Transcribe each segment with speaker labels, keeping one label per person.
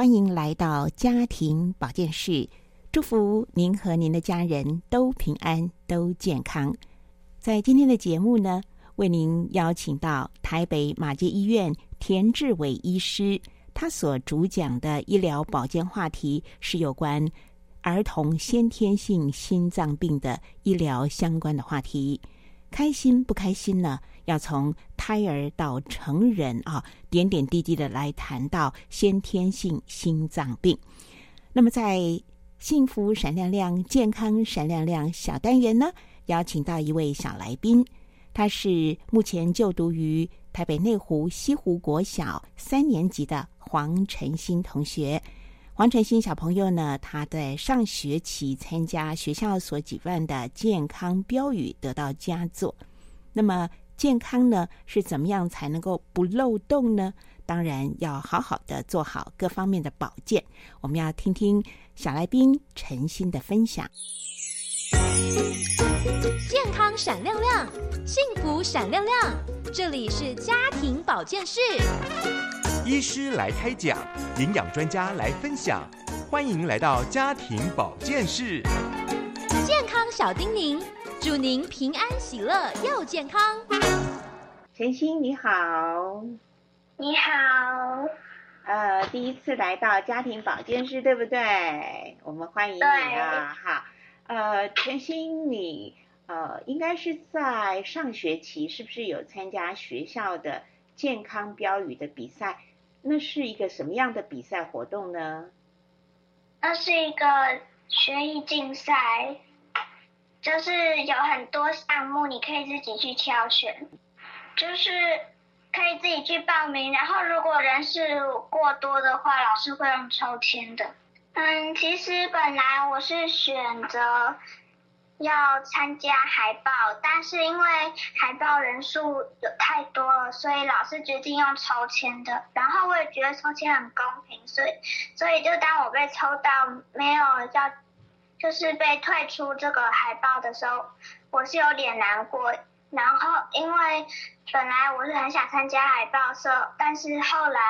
Speaker 1: 欢迎来到家庭保健室。祝福您和您的家人都平安、都健康。在今天的节目呢，为您邀请到台北马街医院田志伟医师，他所主讲的医疗保健话题是有关儿童先天性心脏病的医疗相关的话题。开心不开心呢？要从胎儿到成人啊，点点滴滴的来谈到先天性心脏病。那么，在幸福闪亮亮、健康闪亮亮小单元呢，邀请到一位小来宾，他是目前就读于台北内湖西湖国小三年级的黄晨新同学。黄晨新小朋友呢，他在上学期参加学校所举办的健康标语得到佳作。那么健康呢是怎么样才能够不漏洞呢？当然要好好的做好各方面的保健。我们要听听小来宾陈新的分享。
Speaker 2: 健康闪亮亮，幸福闪亮亮，这里是家庭保健室。
Speaker 3: 医师来开讲，营养专家来分享，欢迎来到家庭保健室。
Speaker 2: 健康小叮咛，祝您平安喜乐又健康。
Speaker 4: 晨曦你好，
Speaker 5: 你好，
Speaker 4: 呃，第一次来到家庭保健室，对不对？我们欢迎你啊，哈，呃，晨曦你呃，应该是在上学期，是不是有参加学校的健康标语的比赛？那是一个什么样的比赛活动呢？
Speaker 5: 那是一个学艺竞赛，就是有很多项目，你可以自己去挑选，就是可以自己去报名。然后如果人数过多的话，老师会用抽签的。嗯，其实本来我是选择。要参加海报，但是因为海报人数有太多了，所以老师决定用抽签的。然后我也觉得抽签很公平，所以所以就当我被抽到没有要，就是被退出这个海报的时候，我是有点难过。然后因为本来我是很想参加海报社，但是后来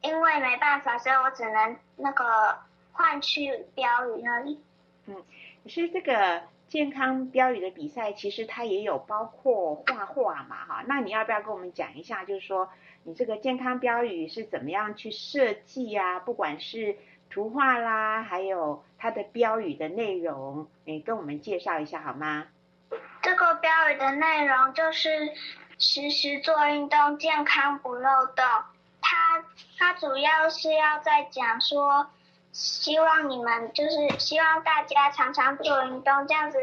Speaker 5: 因为没办法，所以我只能那个换去标语那里。
Speaker 4: 嗯，是这个。健康标语的比赛其实它也有包括画画嘛，哈，那你要不要跟我们讲一下，就是说你这个健康标语是怎么样去设计呀？不管是图画啦，还有它的标语的内容，你跟我们介绍一下好吗？
Speaker 5: 这个标语的内容就是时时做运动，健康不漏洞。它它主要是要在讲说。希望你们就是希望大家常常做运动，这样子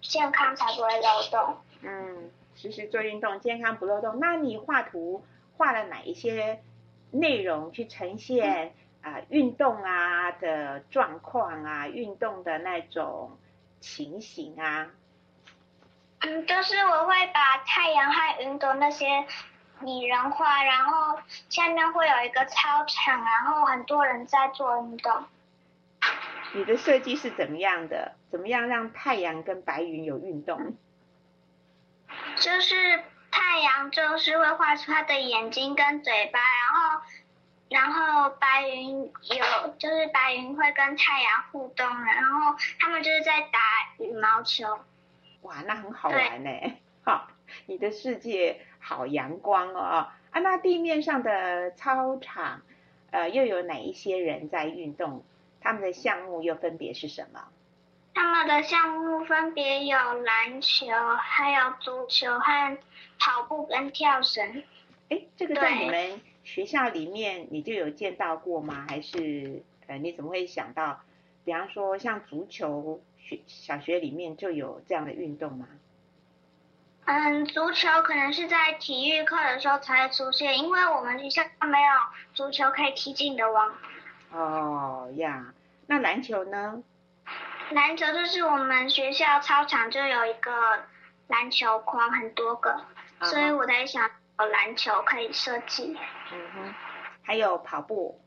Speaker 5: 健康才不会漏洞。
Speaker 4: 嗯，时时做运动，健康不漏洞。那你画图画了哪一些内容去呈现啊运动啊的状况啊，运动的那种情形啊？
Speaker 5: 嗯，就是我会把太阳和云朵那些拟人化，然后下面会有一个操场，然后很多人在做运动。
Speaker 4: 你的设计是怎么样的？怎么样让太阳跟白云有运动？
Speaker 5: 就是太阳就是会画出它的眼睛跟嘴巴，然后然后白云有就是白云会跟太阳互动，然后他们就是在打羽毛球。
Speaker 4: 哇，那很好玩呢！好，你的世界好阳光哦！啊，那地面上的操场，呃，又有哪一些人在运动？他们的项目又分别是什么？
Speaker 5: 他们的项目分别有篮球，还有足球和跑步跟跳绳。
Speaker 4: 哎，这个在你们学校里面你就有见到过吗？还是呃，你怎么会想到，比方说像足球，学小学里面就有这样的运动吗？
Speaker 5: 嗯，足球可能是在体育课的时候才会出现，因为我们学校没有足球可以踢进的网。
Speaker 4: 哦呀，那篮球呢？
Speaker 5: 篮球就是我们学校操场就有一个篮球框，很多个，
Speaker 4: 啊
Speaker 5: 所以我在想有篮球可以设计。
Speaker 4: 嗯哼，还有跑步，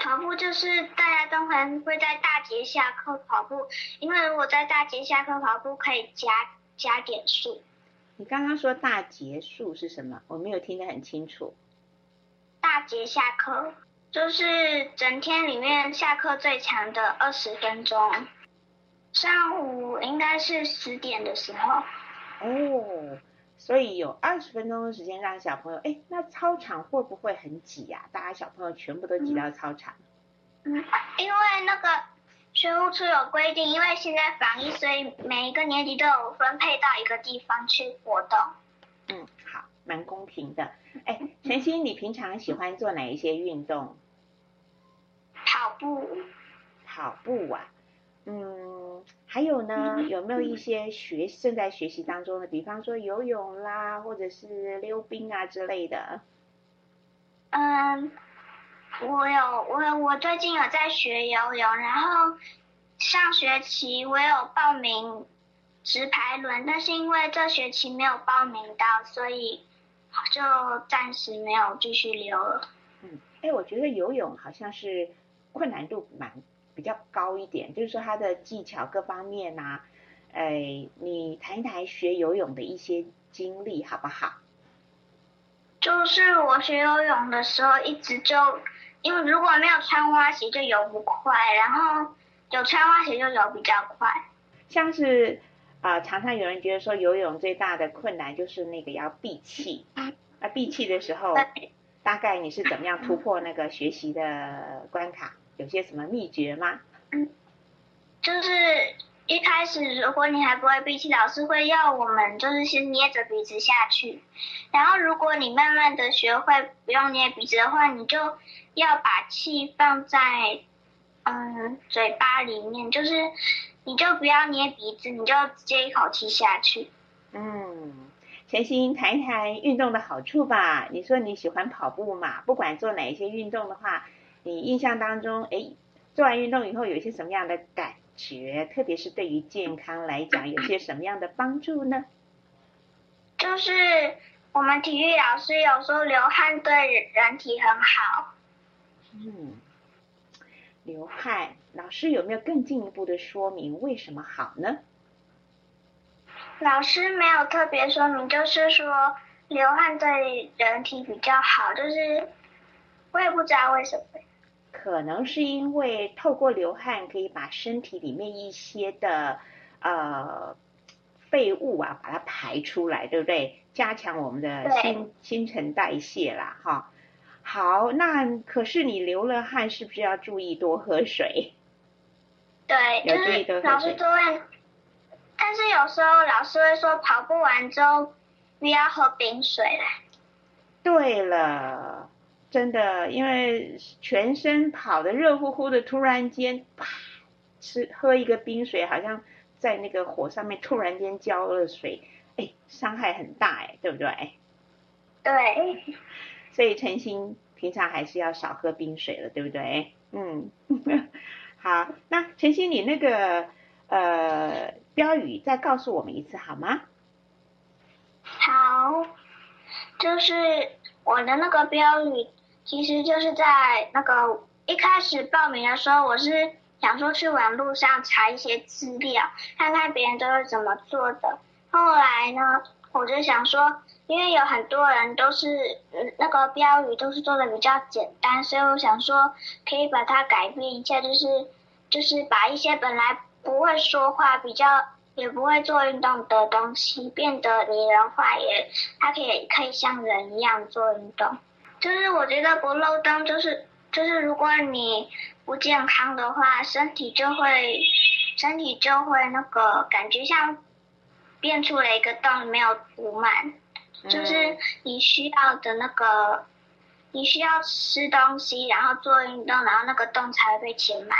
Speaker 5: 跑步就是大家都很会在大节下课跑步，因为如果在大节下课跑步可以加加点数。
Speaker 4: 你刚刚说大节数是什么？我没有听得很清楚。
Speaker 5: 大节下课就是整天里面下课最长的二十分钟，上午应该是十点的时候。
Speaker 4: 哦，所以有二十分钟的时间让小朋友，哎，那操场会不会很挤呀、大家小朋友全部都挤到操场。
Speaker 5: 嗯，因为那个学务处有规定，因为现在防疫，所以每一个年级都有分配到一个地方去活动。
Speaker 4: 嗯，好，蛮公平的。哎，晨曦，你平常喜欢做哪一些运动？
Speaker 5: 跑步，
Speaker 4: 跑步啊，嗯，还有呢，有没有一些学正在学习当中的，比方说游泳啦，或者是溜冰啊之类的？
Speaker 5: 嗯，我有我我最近有在学游泳，然后上学期我有报名直排轮，但是因为这学期没有报名到，所以就暂时没有继续溜了。
Speaker 4: 嗯，哎，我觉得游泳好像是困难度蛮比较高一点，就是说他的技巧各方面呐、哎，你谈一谈学游泳的一些经历好不好？
Speaker 5: 就是我学游泳的时候，一直就因为如果没有穿蛙鞋就游不快，然后有穿蛙鞋就游比较快。
Speaker 4: 像是啊、常常有人觉得说游泳最大的困难就是那个要闭气，那闭气的时候，大概你是怎么样突破那个学习的关卡？有些什么秘诀吗？
Speaker 5: 就是一开始如果你还不会闭气，老师会要我们就是先捏着鼻子下去，然后如果你慢慢的学会不用捏鼻子的话，你就要把气放在嗯嘴巴里面，就是你就不要捏鼻子，你就直接一口气下去。
Speaker 4: 嗯，陈曦谈一谈运动的好处吧。你说你喜欢跑步嘛？不管做哪一些运动的话，你印象当中，哎，做完运动以后有一些什么样的感觉？特别是对于健康来讲，有些什么样的帮助呢？
Speaker 5: 就是我们体育老师有说流汗对人体很好，
Speaker 4: 嗯，流汗，老师有没有更进一步的说明为什么好呢？
Speaker 5: 老师没有特别说明，就是说流汗对人体比较好，就是我也不知道为什么。
Speaker 4: 可能是因为透过流汗可以把身体里面一些的呃废物啊，把它排出来，对不对？加强我们的新新陈代谢啦，哈。好，那可是你流了汗，是不是要注意多喝水？
Speaker 5: 对，要
Speaker 4: 注意多喝水
Speaker 5: 但是有时候老师会说跑步完之后不要喝冰水啦。
Speaker 4: 对了，真的，因为全身跑得热乎乎的，突然间啪吃喝一个冰水，好像在那个火上面突然间浇了水，哎，伤害很大哎，对不对？
Speaker 5: 对，
Speaker 4: 所以陈星平常还是要少喝冰水了，对不对？嗯，好，那陈星你那个呃标语再告诉我们一次好吗？
Speaker 5: 好，就是我的那个标语，其实就是在那个一开始报名的时候，我是想说去网络上查一些资料，看看别人都是怎么做的。后来呢，我就想说，因为有很多人都是那个标语都是做的比较简单，所以我想说可以把它改变一下，就是就是把一些本来不会说话、比较也不会做运动的东西变得拟人化，也它可以可以像人一样做运动。就是我觉得不漏洞，就是就是如果你不健康的话，身体就会身体就会那个感觉像变出了一个洞，没有补满。就是你需要的那个，你需要吃东西，然后做运动，然后那个洞才会被填满。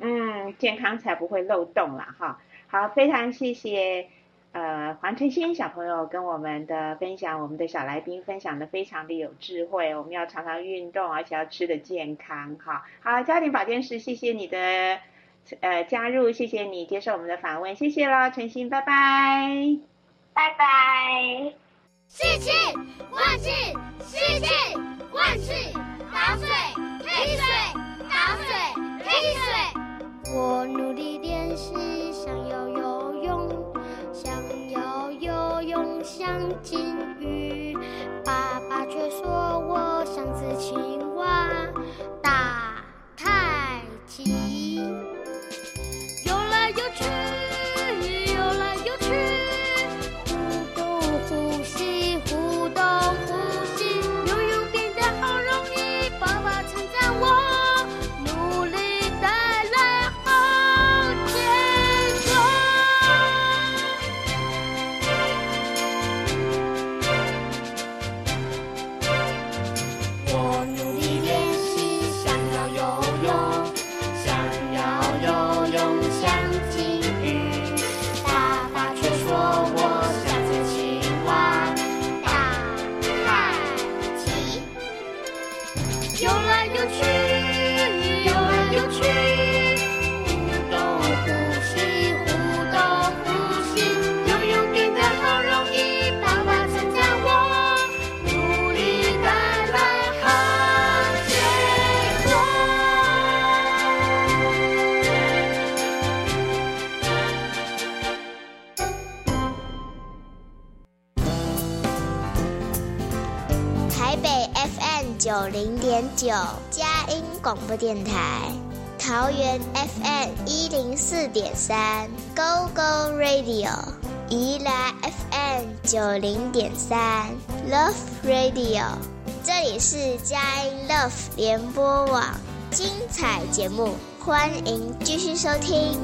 Speaker 4: 嗯，健康才不会漏洞啦哈。好，非常谢谢呃黄晨曦小朋友跟我们的分享，我们的小来宾分享的非常的有智慧。我们要常常运动，而且要吃的健康。哈，好，家庭保健师，谢谢你的呃加入，谢谢你接受我们的访问，谢谢喽，晨曦，拜拜，
Speaker 5: 拜拜。
Speaker 6: 世界万事，世界万事，打水黑水，打水黑水。
Speaker 7: 我努力练习，想要游泳，想要游泳像金鱼。爸爸却说我像只青蛙
Speaker 8: 广播电台；桃园 FM 一零四点三，Go Go Radio；宜兰 FM 九零点三，Love Radio。这里是佳音 Love 联播网，精彩节目，欢迎继续收听。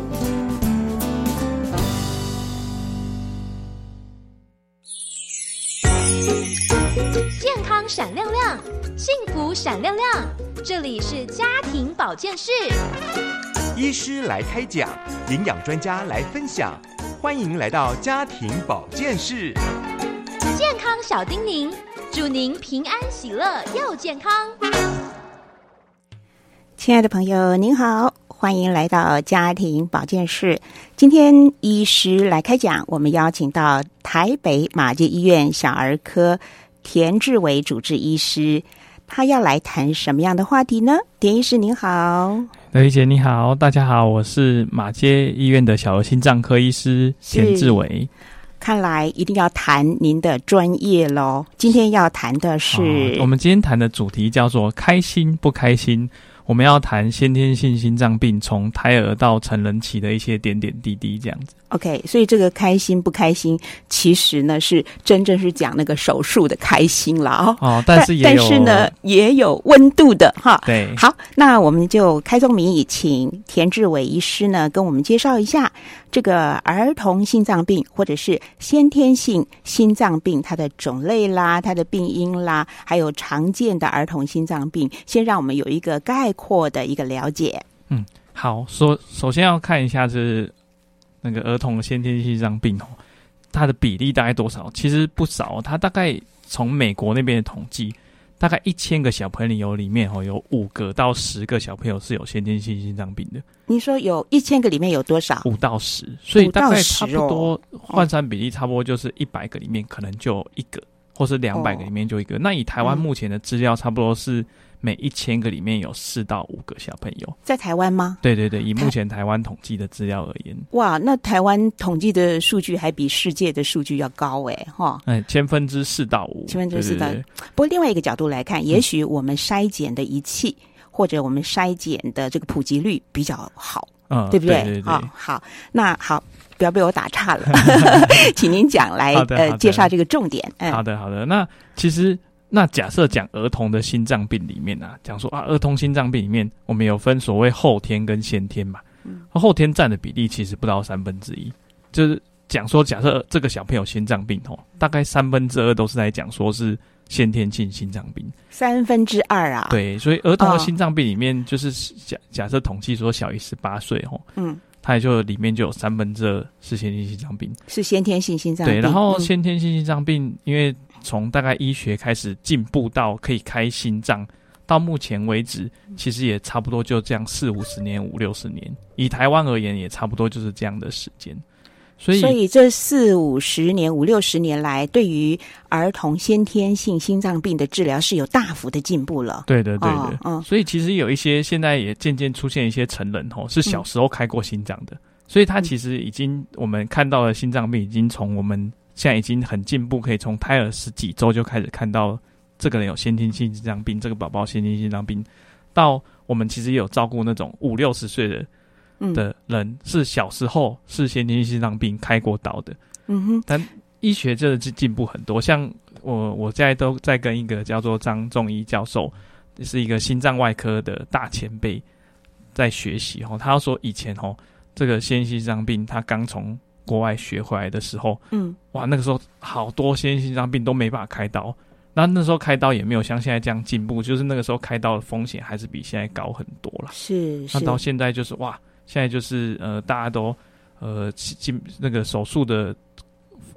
Speaker 2: 健康闪亮亮，幸福闪亮亮。这里是家庭保健室，
Speaker 3: 医师来开讲，营养专家来分享，欢迎来到家庭保健室。
Speaker 2: 健康小叮咛，祝您平安喜乐又健康。
Speaker 1: 亲爱的朋友，您好，欢迎来到家庭保健室。今天医师来开讲，我们邀请到台北马偕医院小儿科田志伟主治医师，他要来谈什么样的话题呢？田医师您好，
Speaker 9: 刘玉姐你好，大家好，我是马街医院的小儿心脏科医师田志伟。
Speaker 1: 看来一定要谈您的专业喽。今天要谈的是，
Speaker 9: 哦我们今天谈的主题叫做“开心不开心”。我们要谈先天性心脏病从胎儿到成人期的一些点点滴滴，这样子。
Speaker 1: OK，所以这个开心不开心，其实呢是真正是讲那个手术的开心了哦。
Speaker 9: 哦，但是也有，
Speaker 1: 但是呢也有温度的哈。
Speaker 9: 对，
Speaker 1: 好，那我们就开宗明义，请田志伟医师呢跟我们介绍一下这个儿童心脏病或者是先天性心脏病它的种类啦、它的病因啦，还有常见的儿童心脏病，先让我们有一个概括的一个了解。
Speaker 9: 嗯好，首首先要看一下是那个儿童先天性心脏病哦，它的比例大概多少？其实不少，它大概从美国那边的统计，大概一千个小朋友里面哦，有五个到十个小朋友是有先天性心脏病的，
Speaker 1: 你说有一千个里面有多少？
Speaker 9: 五到十，所以大概差不
Speaker 1: 5到10
Speaker 9: 多换算比例差不多就是一百个里面可能就一个，或是两百个里面就一个。那以台湾
Speaker 1: 嗯
Speaker 9: 目前的资料，差不多是每一千个里面有四到五个小朋友。
Speaker 1: 在台湾吗？
Speaker 9: 对对对，以目前台湾统计的资料而言，
Speaker 1: 哇，那台湾统计的数据还比世界的数据要高哎，哈。
Speaker 9: 哎，千分之四到五，
Speaker 1: 千分之四到不过另外一个角度来
Speaker 9: 嗯
Speaker 1: 看，也许我们筛检的仪器或者我们筛检的这个普及率比较好，
Speaker 9: 嗯，
Speaker 1: 对不对？
Speaker 9: 对对对
Speaker 1: 好，那好，不要被我打岔了，请您讲来呃介绍这个重点。嗯，
Speaker 9: 好的，好的。那其实，那假设讲儿童的心脏病里面啊，讲说啊，儿童心脏病里面，我们有分所谓后天跟先天嘛。
Speaker 1: 嗯
Speaker 9: 后天占的比例其实不到三分之一，就是讲说，假设这个小朋友心脏病哦，大概三分之二都是在讲说是先天性心脏病。
Speaker 1: 三分之二啊，，
Speaker 9: 对，所以儿童
Speaker 1: 哦
Speaker 9: 的心脏病里面，就是假假设统计说小于十八岁哦，
Speaker 1: 嗯，
Speaker 9: 它也就里面就有三分之二是先天性心脏病。
Speaker 1: 是先天性心脏病。
Speaker 9: 对，然后
Speaker 1: 嗯
Speaker 9: 先天性心脏病，因为从大概医学开始进步到可以开心脏，到目前为止，其实也差不多就这样四五十年、五六十年。以台湾而言，也差不多就是这样的时间。所以，
Speaker 1: 所以这四五十年、五六十年来，对于儿童先天性心脏病的治疗是有大幅的进步了。
Speaker 9: 对的，对的，
Speaker 1: 哦嗯
Speaker 9: 所以其实有一些现在也渐渐出现一些成人哦，是小时候开过心脏的，所以他其实已经我们看到了心脏病已经从我们现在已经很进步，可以从胎儿十几周就开始看到这个人有先天性心脏病，这个宝宝先天性心脏病，到我们其实也有照顾那种五六十岁的
Speaker 1: 嗯
Speaker 9: 的人，是小时候是先天性心脏病开过刀的，
Speaker 1: 嗯哼，
Speaker 9: 但医学真的是进步很多。像我，我现在都在跟一个叫做张仲义教授，是一个心脏外科的大前辈，在学习哦。他要说以前哦，这个先天性心脏病，他刚从国外学回来的时候，
Speaker 1: 嗯
Speaker 9: 哇，那个时候好多先心脏病都没办法开刀。那那时候开刀也没有像现在这样进步，就是那个时候开刀的风险还是比现在高很多了。
Speaker 1: 是是
Speaker 9: 那到现在就是哇，现在就是呃，大家都呃进那个手术的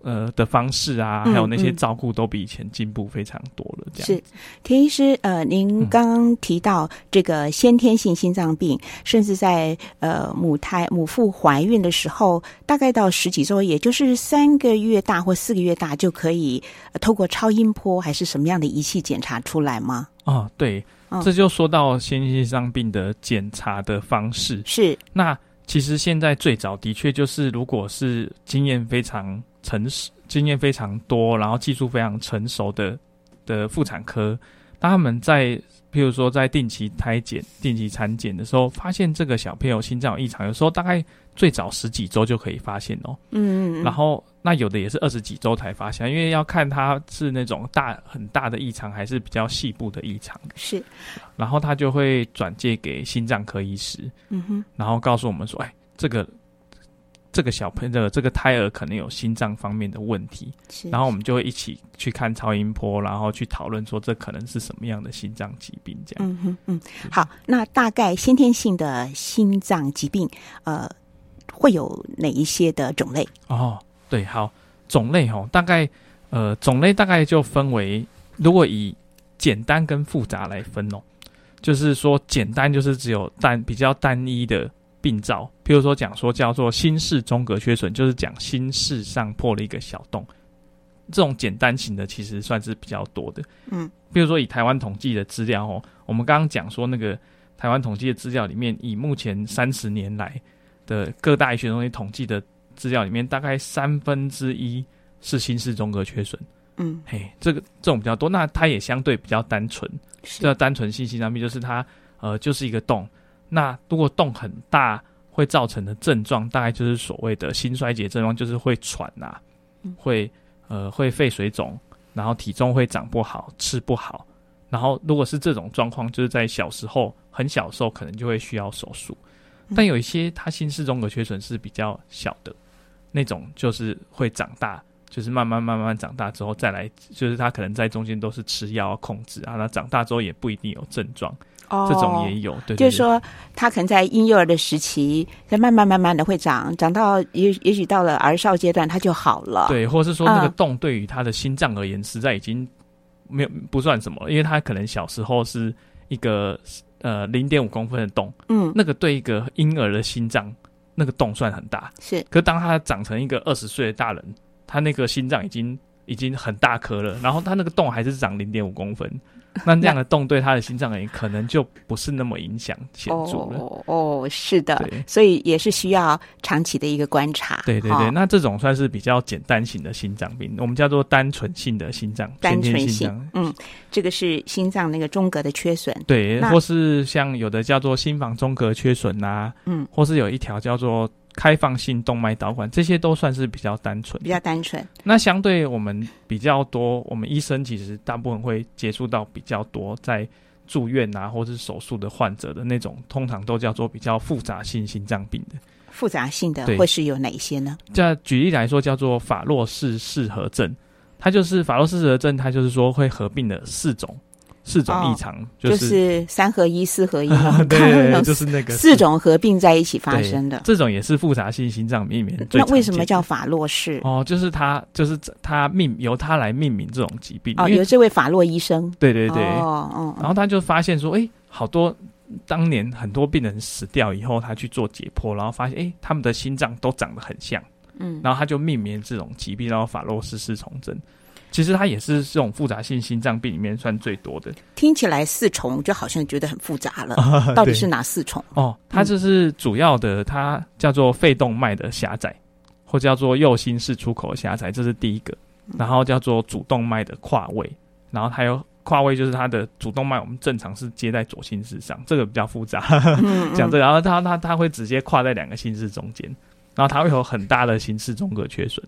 Speaker 9: 呃的方式啊，
Speaker 1: 嗯
Speaker 9: 还有那些
Speaker 1: 嗯
Speaker 9: 照顾都比以前进步非常多了。这样
Speaker 1: 是，田医师，呃，您
Speaker 9: 嗯
Speaker 1: 刚刚提到这个先天性心脏病，甚至在呃母胎母腹怀孕的时候，大概到十几周，也就是三个月大或四个月大，就可以、呃透过超音波还是什么样的仪器检查出来吗？
Speaker 9: 哦，对，
Speaker 1: 嗯
Speaker 9: 这就说到先天性心脏病的检查的方式。
Speaker 1: 是，
Speaker 9: 那其实现在最早的确就是，如果是经验非常成熟、经验非常多，然后技术非常成熟的的妇产科，当他们在譬如说在定期胎检、定期产检的时候，发现这个小朋友心脏有异常，有时候大概最早十几周就可以发现哦。
Speaker 1: 嗯，嗯
Speaker 9: 然后那有的也是二十几周才发现，因为要看他是那种大很大的异常，还是比较细部的异常，
Speaker 1: 是，
Speaker 9: 然后他就会转介给心脏科医师。
Speaker 1: 嗯哼，
Speaker 9: 然后告诉我们说，哎，这个这个小朋友这个胎儿可能有心脏方面的问题，然后我们就会一起去看超音波，然后去讨论说这可能是什么样的心脏疾病这样。
Speaker 1: 嗯哼嗯，好，那大概先天性的心脏疾病，呃，会有哪一些的种类？
Speaker 9: 哦，对，好，种类哦，大概呃种类大概就分为，如果以简单跟复杂来分哦，就是说简单就是只有单比较单一的病灶，譬如说讲说叫做心室中隔缺损，就是讲心室上破了一个小洞，这种简单型的其实算是比较多的。
Speaker 1: 嗯，
Speaker 9: 比如说以台湾统计的资料哦，我们刚刚讲说那个台湾统计的资料里面，以目前三十年来的各大医学中心统计的资料里面，大概三分之一是心室中隔缺损。
Speaker 1: 嗯，
Speaker 9: 嘿，这个这种比较多，那它也相对比较单纯。
Speaker 1: 是
Speaker 9: 这单纯性心脏病就是它呃就是一个洞，那如果洞很大，会造成的症状大概就是所谓的心衰竭症状，就是会喘呐、
Speaker 1: 嗯
Speaker 9: 会呃会肺水肿，然后体重会长不好，吃不好。然后如果是这种状况，就是在小时候很小的时候，可能就会需要手术。
Speaker 1: 嗯
Speaker 9: 但有一些他心室中隔缺损是比较小的，那种就是会长大，就是慢慢慢慢长大之后再来，就是他可能在中间都是吃药控制啊，那长大之后也不一定有症状，
Speaker 1: 哦
Speaker 9: 这种也有。对对对
Speaker 1: 就是说，他可能在婴幼儿的时期，在慢慢慢慢的会长，长到也也许到了儿少阶段，他就好了。，
Speaker 9: 对，或是说那个
Speaker 1: 嗯
Speaker 9: 洞对于他的心脏而言，实在已经没有不算什么了，因为他可能小时候是一个呃零点五公分的洞，
Speaker 1: 嗯，
Speaker 9: 那个对一个婴儿的心脏那个洞算很大，
Speaker 1: 是
Speaker 9: 可是当他长成一个二十岁的大人，他那个心脏已经已经很大颗了，然后它那个洞还是长零点五公分，那这样的洞对他的心脏而言，可能就不是那么影响显著了。
Speaker 1: 哦哦，是的，所以也是需要长期的一个观察。
Speaker 9: 对对对，
Speaker 1: 哦
Speaker 9: 那这种算是比较简单型的心脏病，我们叫做单纯性的心脏，
Speaker 1: 单纯性。嗯，这个是心脏那个中隔的缺损。
Speaker 9: 对，或是像有的叫做心房中隔缺损呐、
Speaker 1: 嗯，
Speaker 9: 或是有一条叫做开放性动脉导管，这些都算是比较单纯
Speaker 1: 比。较单纯。
Speaker 9: 那相对我们比较多，我们医生其实大部分会接触到比较多在住院啊，或是手术的患者的那种，通常都叫做比较复杂性心脏病的。
Speaker 1: 复杂性的
Speaker 9: 对
Speaker 1: 会是有哪一些呢？
Speaker 9: 这举例来说，叫做法洛氏适合症，它就是法洛氏氏合症，它就是说会合并的四种四种异常，
Speaker 1: 就
Speaker 9: 就是
Speaker 1: 是三合一、四合一，
Speaker 9: 就是那个
Speaker 1: 四种合并在一起发生的。
Speaker 9: 这种也是复杂性心脏病里面
Speaker 1: 那为什么叫法洛氏？
Speaker 9: 哦？就是他就是他命由他来命名这种疾病，
Speaker 1: 哦，由这位法洛医生。
Speaker 9: 对对对，
Speaker 1: 哦哦，
Speaker 9: 然后他就发现说，哎，好多当年很多病人死掉以后，他去做解剖，然后发现，哎，他们的心脏都长得很像，
Speaker 1: 嗯，
Speaker 9: 然后他就命名这种疾病，然后法洛氏四重症。其实它也是这种复杂性心脏病里面算最多的
Speaker 1: 听起来四重就好像觉得很复杂了，
Speaker 9: 啊
Speaker 1: 到底是哪四重？
Speaker 9: 哦。它就是主要的，它叫做肺动脉的狭窄，或叫做右心室出口的狭窄，这是第一个。然后叫做主动脉的跨位，然后还有跨位就是它的主动脉，我们正常是接在左心室上，这个比较复杂。
Speaker 1: 嗯
Speaker 9: 讲这个，然后它它它会直接跨在两个心室中间，然后它会有很大的心室中隔缺损，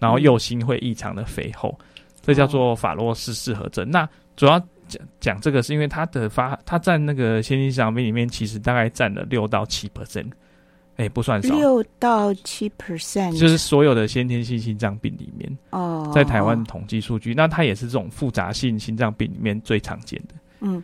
Speaker 9: 然后右心会异常的肥厚，这叫做法洛氏适合症。那主要讲讲这个是因为它的发，它占那个先天心脏病里面，其实大概占了六到七 percent，哎，不算少，
Speaker 1: 六到七 percent，
Speaker 9: 就是所有的先天性心脏病里面，
Speaker 1: 哦，
Speaker 9: 在台湾统计数据，那它也是这种复杂性心脏病里面最常见的。
Speaker 1: 嗯，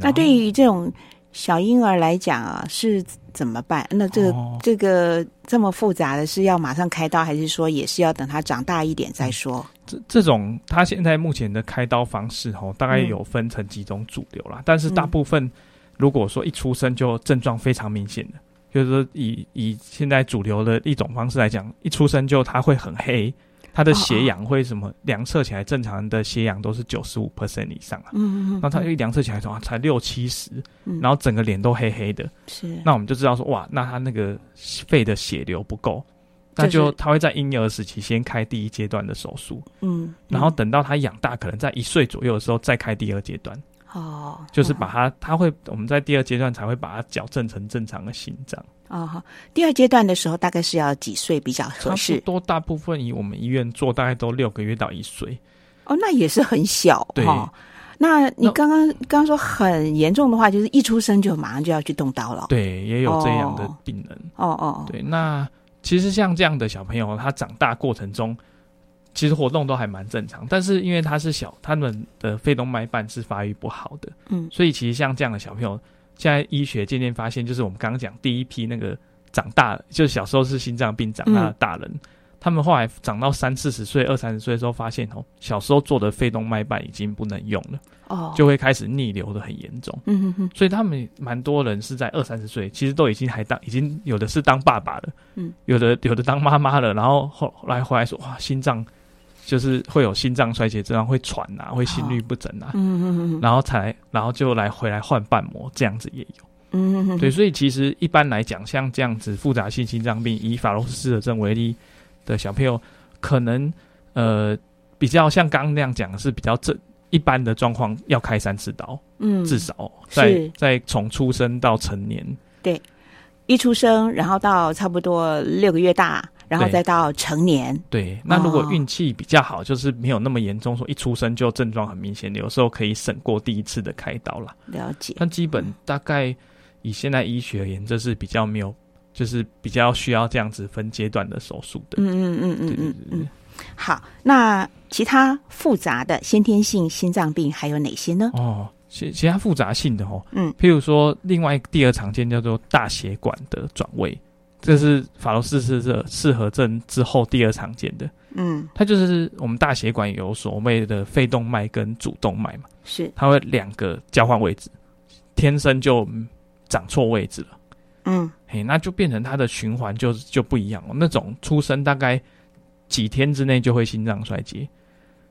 Speaker 1: 那对于这种小婴儿来讲啊，是怎么办？那这个、
Speaker 9: 哦
Speaker 1: 这个这么复杂的是要马上开刀，还是说也是要等他长大一点再说？
Speaker 9: 这这种，他现在目前的开刀方式哦，大概
Speaker 1: 嗯
Speaker 9: 有分成几种主流啦。但是大部分，如果说一出生就症状非常明显的，就是说以以现在主流的一种方式来讲，一出生就他会很黑，它的血氧会什么量测起来，正常的血氧都是九十五 percent 以上啊。
Speaker 1: 嗯嗯
Speaker 9: 然后它一量测起来哇，才六七十，
Speaker 1: 嗯。
Speaker 9: 然后整个脸都黑黑的，
Speaker 1: 是。
Speaker 9: 那我们就知道说哇，那他那个肺的血流不够，那
Speaker 1: 就
Speaker 9: 就是。他会在婴儿时期先开第一阶段的手术，
Speaker 1: 嗯，
Speaker 9: 然后等到他养大，可能在一岁左右的时候再开第二阶段，
Speaker 1: 哦，
Speaker 9: 就是把他他会我们在第二阶段才会把他矫正成正常的心脏。
Speaker 1: 哦好，第二阶段的时候大概是要几岁比较
Speaker 9: 差不
Speaker 1: 合适？
Speaker 9: 多大部分以我们医院做，大概都六个月到一岁。
Speaker 1: 哦，那也是很小
Speaker 9: 对
Speaker 1: 哈。那你
Speaker 9: 那
Speaker 1: 刚刚刚刚说很严重的话，就是一出生就马上就要去动刀了。
Speaker 9: 对，也有这样的
Speaker 1: 哦
Speaker 9: 病人。
Speaker 1: 哦哦，
Speaker 9: 对，那其实像这样的小朋友，他长大过程中，其实活动都还蛮正常，但是因为他是小，他们的肺动脉瓣是发育不好的，
Speaker 1: 嗯
Speaker 9: 所以其实像这样的小朋友，现在医学渐渐发现，就是我们刚刚讲第一批那个长大，就是小时候是心脏病长大的大人。他们后来长到三四十岁、二三十岁的时候，发现哦，小时候做的肺动脉瓣已经不能用了，
Speaker 1: 哦，
Speaker 9: 就会开始逆流的很严重。
Speaker 1: 嗯哼哼，
Speaker 9: 所以他们蛮多人是在二三十岁，其实都已经还当，已经有的是当爸爸了，
Speaker 1: 嗯，
Speaker 9: 有的有的当妈妈了，然后后后来回来说，哇，心脏就是会有心脏衰竭症状，会喘啊，会心律不整啊，
Speaker 1: 嗯哼哼哼，
Speaker 9: 然后才然后就来回来换瓣膜，这样子也有。
Speaker 1: 嗯
Speaker 9: 对，所以其实一般来讲，像这样子复杂性心脏病，以法洛氏的症为例的小朋友，可能呃比较像刚刚那样讲，是比较正一般的状况，要开三次刀。
Speaker 1: 嗯，
Speaker 9: 至少在
Speaker 1: 是。
Speaker 9: 在从出生到成年，对。
Speaker 1: 一出生，然后到差不多六个月大，然后再到成年。
Speaker 9: 对。那如果
Speaker 1: 哦
Speaker 9: 运气比较好，就是没有那么严重，说一出生就症状很明显，有时候可以省过第一次的开刀啦。
Speaker 1: 了解，
Speaker 9: 但基本大概以现在医学而言，这是比较没有，就是比较需要这样子分阶段的手术的。
Speaker 1: 嗯嗯嗯嗯嗯嗯。好，那其他复杂的先天性心脏病还有哪些呢？
Speaker 9: 哦，其其他复杂性的哦，
Speaker 1: 嗯
Speaker 9: 譬如说，另外第二常见叫做大血管的转位，这是法罗氏氏症适合症之后第二常见的。
Speaker 1: 嗯，
Speaker 9: 它就是我们大血管有所谓的肺动脉跟主动脉嘛，
Speaker 1: 是，
Speaker 9: 它会两个交换位置，天生就嗯长错位置了，
Speaker 1: 嗯
Speaker 9: 嘿，那就变成它的循环就就不一样了。那种出生大概几天之内就会心脏衰竭，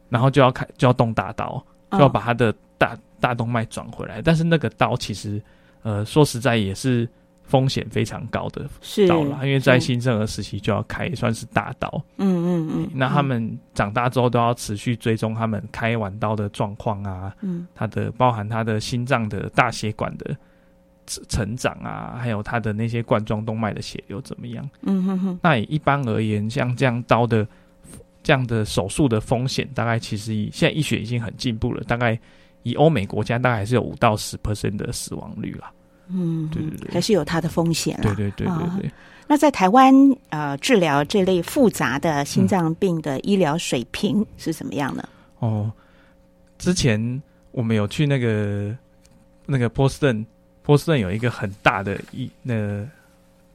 Speaker 9: 然后就要开就要动大刀，就要
Speaker 1: 哦
Speaker 9: 把它的大大动脉转回来。但是那个刀其实，呃，说实在也是风险非常高的
Speaker 1: 是
Speaker 9: 刀了，因为在新生儿时期就要开，算是大刀。
Speaker 1: 嗯嗯嗯，
Speaker 9: 那他们长大之后都要持续追踪他们开完刀的状况啊，
Speaker 1: 嗯
Speaker 9: 他的包含他的心脏的大血管的成成长啊，还有他的那些冠状动脉的血流怎么样？
Speaker 1: 嗯哼哼，
Speaker 9: 那以一般而言，像这样刀的这样的手术的风险，大概其实以现在医学已经很进步了，大概以欧美国家大概还是有五到十 percent 的死亡率啦。
Speaker 1: 嗯，
Speaker 9: 对对对
Speaker 1: 还是有它的风险啦。
Speaker 9: 对对对对
Speaker 1: 啊
Speaker 9: 对。
Speaker 1: 那在台湾，呃，治疗这类复杂的心脏病的医疗水平是怎么样呢？
Speaker 9: 哦，之前我们有去那个那个波士顿，波士顿有一个很大的医，那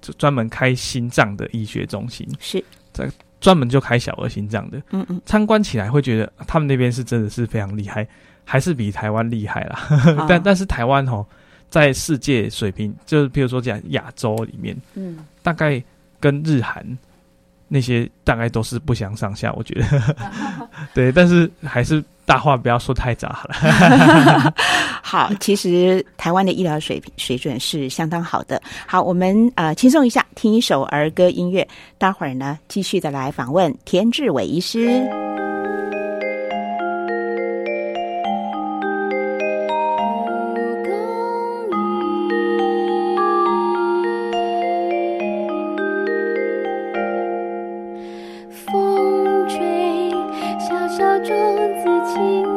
Speaker 9: 就专门开心脏的医学中心，
Speaker 1: 是
Speaker 9: 在专门就开小儿心脏的。
Speaker 1: 嗯嗯，
Speaker 9: 参观起来会觉得他们那边是真的是非常厉害，还是比台湾厉害啦。
Speaker 1: 啊
Speaker 9: 但但是台湾哦，在世界水平，就是比如说讲亚洲里面，
Speaker 1: 嗯，
Speaker 9: 大概跟日韩那些大概都是不相上下，我觉得。对，但是还是大话不要说太早好了。
Speaker 1: 好，其实台湾的医疗水平水准是相当好的。好，我们呃轻松一下，听一首儿歌音乐，待会儿呢继续的来访问田志伟医师。
Speaker 7: 庄子
Speaker 8: 清。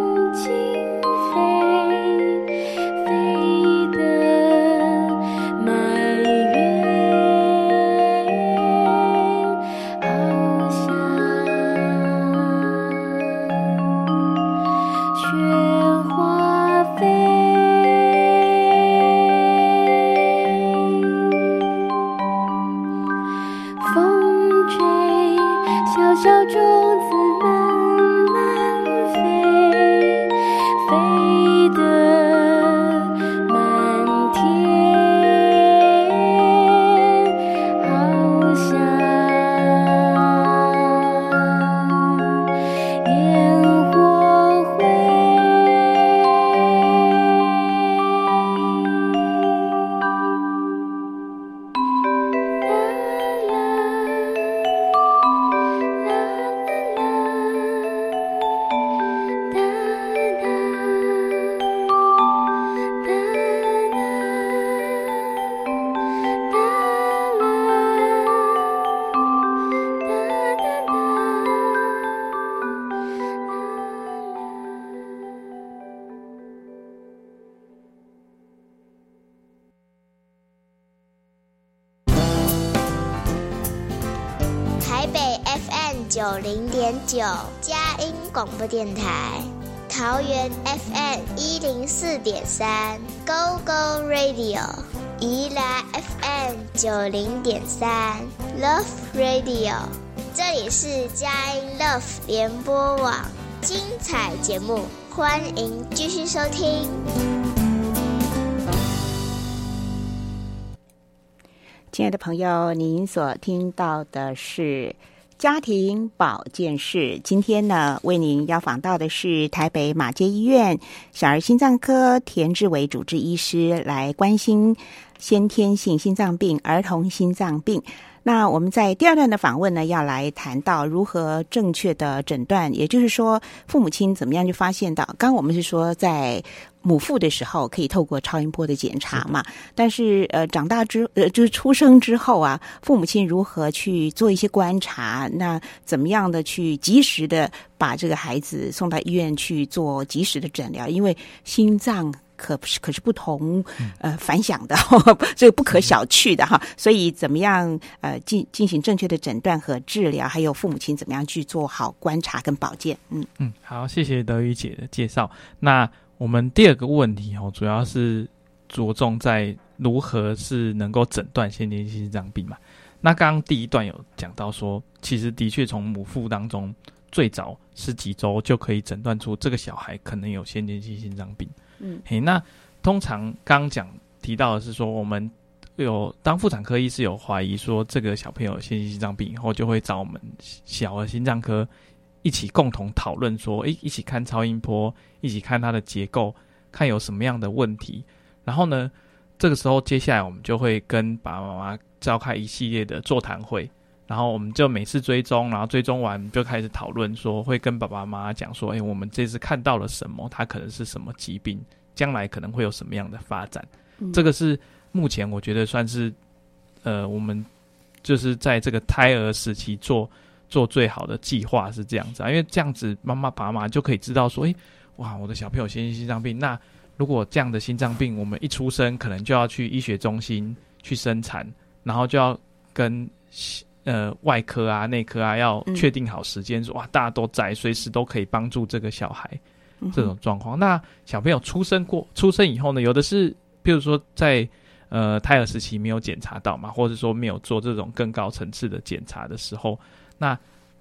Speaker 8: 零四点三，Go Go Radio；宜兰 FM 九零点三，Love Radio。这里是佳音 Love 联播网，精彩节目，欢迎继续收听。
Speaker 1: 亲爱的朋友，您所听到的是家庭保健室。今天呢，为您邀访到的是台北马街医院小儿心脏科田志伟主治医师，来关心先天性心脏病、儿童心脏病。那我们在第二段的访问呢，要来谈到如何正确的诊断，也就是说，父母亲怎么样去发现到。刚刚我们是说在母腹的时候可以透过超音波的检查嘛，但是呃，长大之呃，就是出生之后啊，父母亲如何去做一些观察？那怎么样的去及时的把这个孩子送到医院去做及时的诊疗？因为心脏。可不是可是不同呃反响的，这个不可小觑的哈。所以怎么样呃进进行正确的诊断和治疗，还有父母亲怎么样去做好观察跟保健？嗯
Speaker 9: 嗯，好，谢谢德语姐的介绍。那我们第二个问题哦，主要是着重在如何是能够诊断先天性心脏病嘛。那刚刚第一段有讲到说，其实的确从母腹当中最早十几周就可以诊断出这个小孩可能有先天性心脏病。
Speaker 1: 嗯，
Speaker 9: 嘿，那通常刚讲提到的是说，我们有当妇产科医师有怀疑说这个小朋友先天心脏病以后，就会找我们小儿心脏科一起共同讨论说，诶，一起看超音波，一起看它的结构，看有什么样的问题。然后呢，这个时候接下来我们就会跟爸爸妈妈召开一系列的座谈会，然后我们就每次追踪，然后追踪完就开始讨论说，会跟爸爸妈妈讲说，诶，我们这次看到了什么，他可能是什么疾病，将来可能会有什么样的发展。这个是目前我觉得算是，呃，我们就是在这个胎儿时期做做最好的计划是这样子啊，因为这样子妈妈爸妈就可以知道说，诶，哇，我的小朋友先天心脏病，那如果这样的心脏病，我们一出生可能就要去医学中心去生产，然后就要跟呃外科啊、内科啊要确定好时间，说哇大家都在，随时都可以帮助这个小孩。这种状况。那小朋友出生过出生以后呢，有的是，比如说在呃胎儿时期没有检查到嘛，或者说没有做这种更高层次的检查的时候，那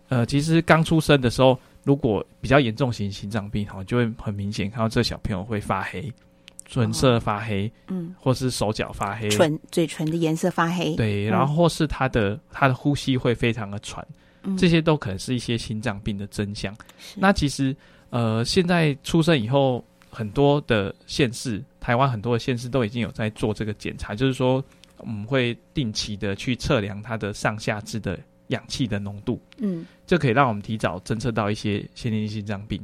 Speaker 9: 呃其实刚出生的时候，如果比较严重型心脏病哈，就会很明显看到这小朋友会发黑，唇色发黑，
Speaker 1: 嗯，
Speaker 9: 或是手脚发黑，
Speaker 1: 唇嘴唇的颜色发黑，
Speaker 9: 对，
Speaker 1: 嗯。
Speaker 9: 然后或是他的他的呼吸会非常的喘，
Speaker 1: 嗯。
Speaker 9: 这些都可能是一些心脏病的真相。
Speaker 1: 是。
Speaker 9: 那其实呃，现在出生以后，很多的县市，台湾很多的县市都已经有在做这个检查，就是说我们会定期的去测量它的上下肢的氧气的浓度，
Speaker 1: 嗯。
Speaker 9: 这可以让我们提早侦测到一些先天性心脏病。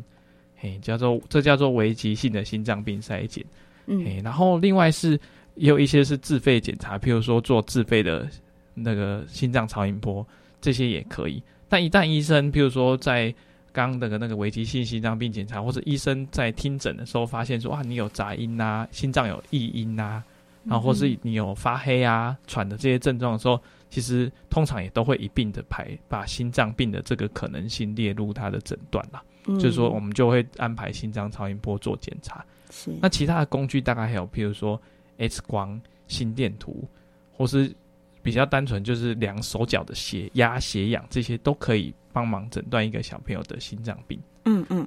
Speaker 9: 嘿，叫做这叫做危急性的心脏病筛检。
Speaker 1: 嗯
Speaker 9: 诶，然后另外是也有一些是自费检查，譬如说做自费的那个心脏超音波，这些也可以。但一旦医生，譬如说在刚刚那个那个危急性心脏病检查，或者医生在听诊的时候发现说啊，你有杂音啊，心脏有异音啊，然后或是你有发黑啊、喘的这些症状的时候，其实通常也都会一并的排把心脏病的这个可能性列入他的诊断啦。
Speaker 1: 嗯
Speaker 9: 就是说，我们就会安排心脏超音波做检查。
Speaker 1: 是
Speaker 9: 那其他的工具大概还有，譬如说 X 光、心电图，或是比较单纯就是量手脚的血压、血氧，这些都可以帮忙诊断一个小朋友的心脏病。
Speaker 1: 嗯嗯，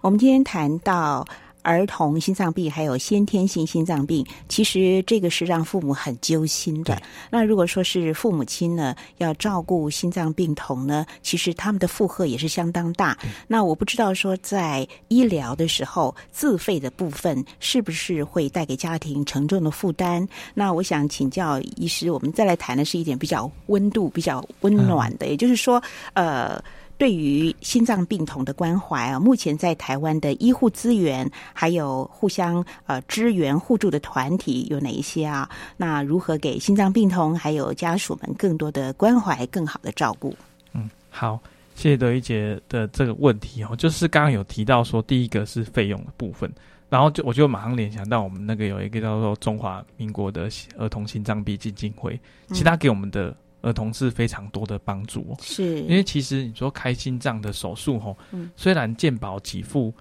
Speaker 1: 我们今天谈到儿童心脏病还有先天性心脏病，其实这个是让父母很揪心的。那如果说是父母亲呢，要照顾心脏病童呢，其实他们的负荷也是相当大。那我不知道说在医疗的时候，自费的部分是不是会带给家庭沉重的负担？那我想请教医师，我们再来谈的是一点比较温度、比较温暖的，也就是说，呃。对于心脏病童的关怀啊，目前在台湾的医护资源还有互相呃支援互助的团体有哪一些啊？那如何给心脏病童还有家属们更多的关怀、更好的照顾？
Speaker 9: 嗯，好，谢谢德一姐的这个问题哦，就是刚刚有提到说，第一个是费用的部分，然后就我就马上联想到我们那个有一个叫做中华民国的儿童心脏病基金会，其实它给我们的儿童是非常多的帮助哦。
Speaker 1: 是
Speaker 9: 因为其实你说开心脏的手术吼，
Speaker 1: 嗯
Speaker 9: 虽然健保给付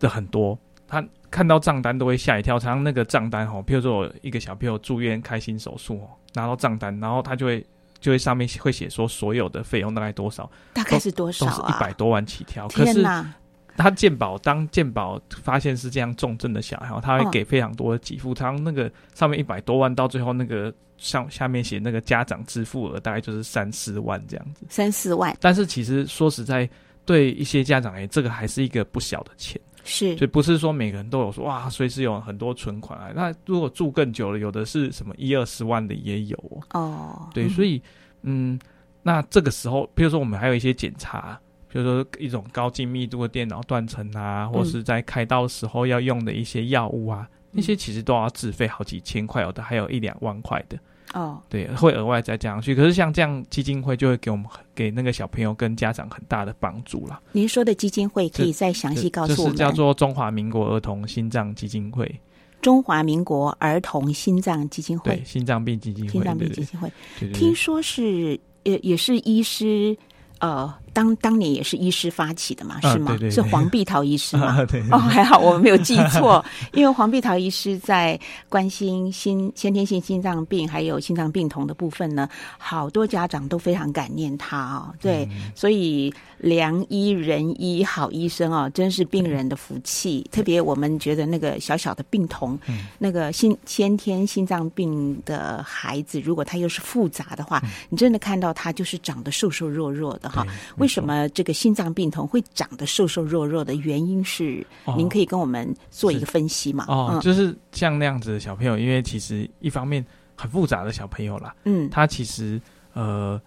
Speaker 9: 的很多，他看到账单都会吓一跳。常常那个账单吼，譬如说我一个小朋友住院开心手术哦，拿到账单，然后他就会就会上面会写说所有的费用大概多少，
Speaker 1: 大概是多少
Speaker 9: 都是一
Speaker 1: 啊？
Speaker 9: 百多万起跳。可是
Speaker 1: 天哪！
Speaker 9: 他鉴保当鉴保发现是这样重症的小孩哦，他会
Speaker 1: 嗯
Speaker 9: 给非常多的给付，常常那个上面一百多万，到最后那个上下面写那个家长支付额大概就是三四万这样子。
Speaker 1: 三四万
Speaker 9: 但是其实说实在，对一些家长而言，这个还是一个不小的钱，
Speaker 1: 是
Speaker 9: 所以不是说每个人都有说哇，随时有很多存款啊。那如果住更久了，有的是什么一二十万的也有哦。
Speaker 1: 哦，
Speaker 9: 对，
Speaker 1: 嗯
Speaker 9: 所以嗯，那这个时候，比如说我们还有一些检查，比如说一种高精密度的电脑断层啊，或是在开刀的时候要用的一些药物啊，那些其实都要自费好几千块，有的还有一两万块的。
Speaker 1: 哦，
Speaker 9: 对，会额外再加上去。可是像这样基金会就会给我们给那个小朋友跟家长很大的帮助啦。
Speaker 1: 您说的基金会可以再详细告诉我们。
Speaker 9: 就是叫做中华民国儿童心脏基金会，
Speaker 1: 中华民国儿童心脏基金会
Speaker 9: 对，，心脏病基金会，
Speaker 1: 心脏病基金会。
Speaker 9: 对对对
Speaker 1: 听说是也也是医师，呃，当当年也是医师发起的嘛，
Speaker 9: 啊
Speaker 1: 是吗？
Speaker 9: 对对对
Speaker 1: 是黄碧桃医师吗？
Speaker 9: 啊对对
Speaker 1: 哦，还好我没有记错，因为黄碧桃医师在关心心先天性心脏病还有心脏病童的部分呢，好多家长都非常感念他哦。对，
Speaker 9: 嗯
Speaker 1: 所以良医仁医好医生哦，真是病人的福气。特别我们觉得那个小小的病童，
Speaker 9: 嗯
Speaker 1: 那个心先天心脏病的孩子，如果他又是复杂的话，你真的看到他就是长得瘦瘦弱弱的哈。为什么这个心脏病童会长得瘦瘦弱弱的原因是？
Speaker 9: 哦
Speaker 1: 您可以跟我们做一个分析嘛？
Speaker 9: 哦，就是像那样子的小朋友，因为其实一方面很复杂的小朋友啦，
Speaker 1: 嗯，
Speaker 9: 他其实呃，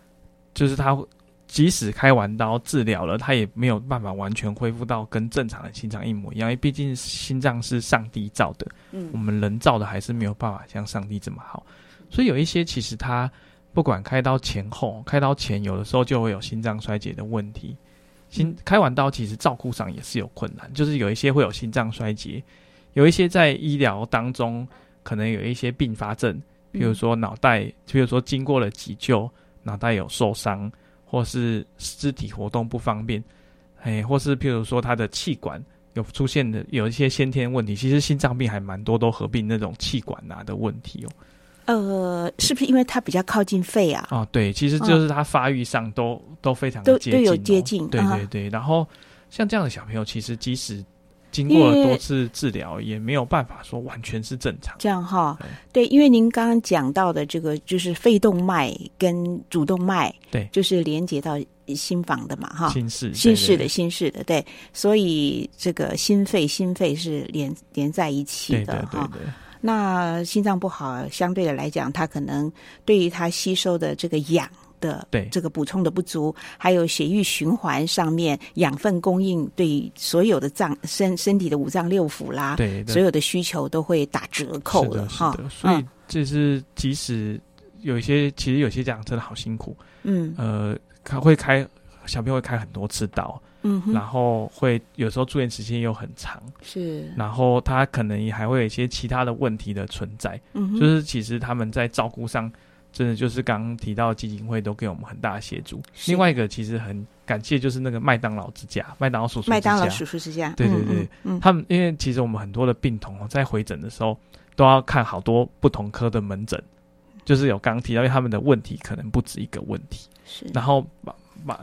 Speaker 9: 就是他即使开完刀治疗了，他也没有办法完全恢复到跟正常的心脏一模一样，因为毕竟心脏是上帝造的，
Speaker 1: 嗯
Speaker 9: 我们人造的还是没有办法像上帝这么好，所以有一些其实他不管开刀前后，开刀前有的时候就会有心脏衰竭的问题。心开完刀，其实照顾上也是有困难，就是有一些会有心脏衰竭，有一些在医疗当中可能有一些并发症，比如说脑袋，比如说经过了急救，脑袋有受伤，或是肢体活动不方便，哎，或是譬如说他的气管有出现的有一些先天问题，其实心脏病还蛮多都合并那种气管啊的问题哦。
Speaker 1: 呃，是不是因为它比较靠近肺啊？
Speaker 9: 哦，对，其实就是它发育上都、都非常
Speaker 1: 都
Speaker 9: 接近、哦，
Speaker 1: 都有接近
Speaker 9: 对
Speaker 1: 啊
Speaker 9: 对对。然后像这样的小朋友，其实即使经过了多次治疗，也没有办法说完全是正常。
Speaker 1: 这样哈，对，因为您刚刚讲到的这个就是肺动脉跟主动脉，
Speaker 9: 对
Speaker 1: 就是连接到心房的嘛，哈，
Speaker 9: 心室
Speaker 1: 心室的心室的，对，所以这个心肺心肺是连连在一起的哈。
Speaker 9: 对对对，
Speaker 1: 那心脏不好，相对的来讲，它可能对于它吸收的这个氧的
Speaker 9: 对
Speaker 1: 这个补充的不足，还有血液循环上面养分供应，对所有的脏身身体的五脏六腑啦，
Speaker 9: 对对
Speaker 1: 所有的需求都会打折扣
Speaker 9: 是的，
Speaker 1: 哈
Speaker 9: 的。。所以这是即使有一些，其实有些家长真的好辛苦，
Speaker 1: 嗯
Speaker 9: 呃，他会开小朋友会开很多次刀，
Speaker 1: 嗯，
Speaker 9: 然后会有时候住院时间又很长，
Speaker 1: 是。
Speaker 9: 然后他可能也还会有一些其他的问题的存在，
Speaker 1: 嗯
Speaker 9: 就是其实他们在照顾上，真的就是刚刚提到基金会都给我们很大的协助。另外一个其实很感谢，就是那个麦当劳之家，麦当劳叔叔家，
Speaker 1: 麦当劳叔叔之家，
Speaker 9: 对对
Speaker 1: 嗯
Speaker 9: 对，
Speaker 1: 嗯。
Speaker 9: 他们因为其实我们很多的病童哦，在回诊的时候都要看好多不同科的门诊，就是有刚刚提到，因为他们的问题可能不止一个问题，
Speaker 1: 是，
Speaker 9: 然后